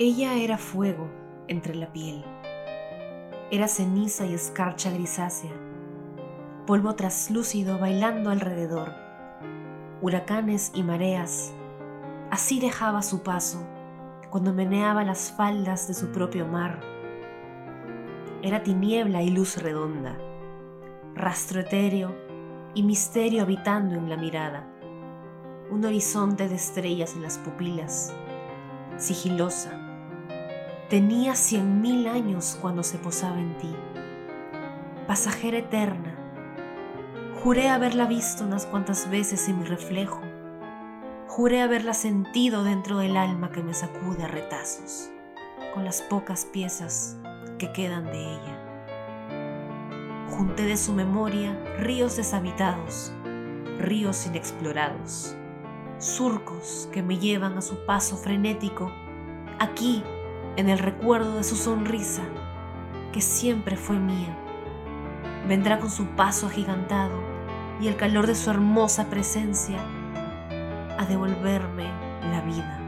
Ella era fuego entre la piel. Era ceniza y escarcha grisácea, polvo traslúcido bailando alrededor, huracanes y mareas. Así dejaba su paso cuando meneaba las faldas de su propio mar. Era tiniebla y luz redonda, rastro etéreo y misterio habitando en la mirada, un horizonte de estrellas en las pupilas, sigilosa Tenía cien mil años cuando se posaba en ti. Pasajera eterna, juré haberla visto unas cuantas veces en mi reflejo. Juré haberla sentido dentro del alma que me sacude a retazos, con las pocas piezas que quedan de ella. Junté de su memoria ríos deshabitados, ríos inexplorados, surcos que me llevan a su paso frenético, aquí en el recuerdo de su sonrisa, que siempre fue mía. Vendrá con su paso agigantado y el calor de su hermosa presencia a devolverme la vida.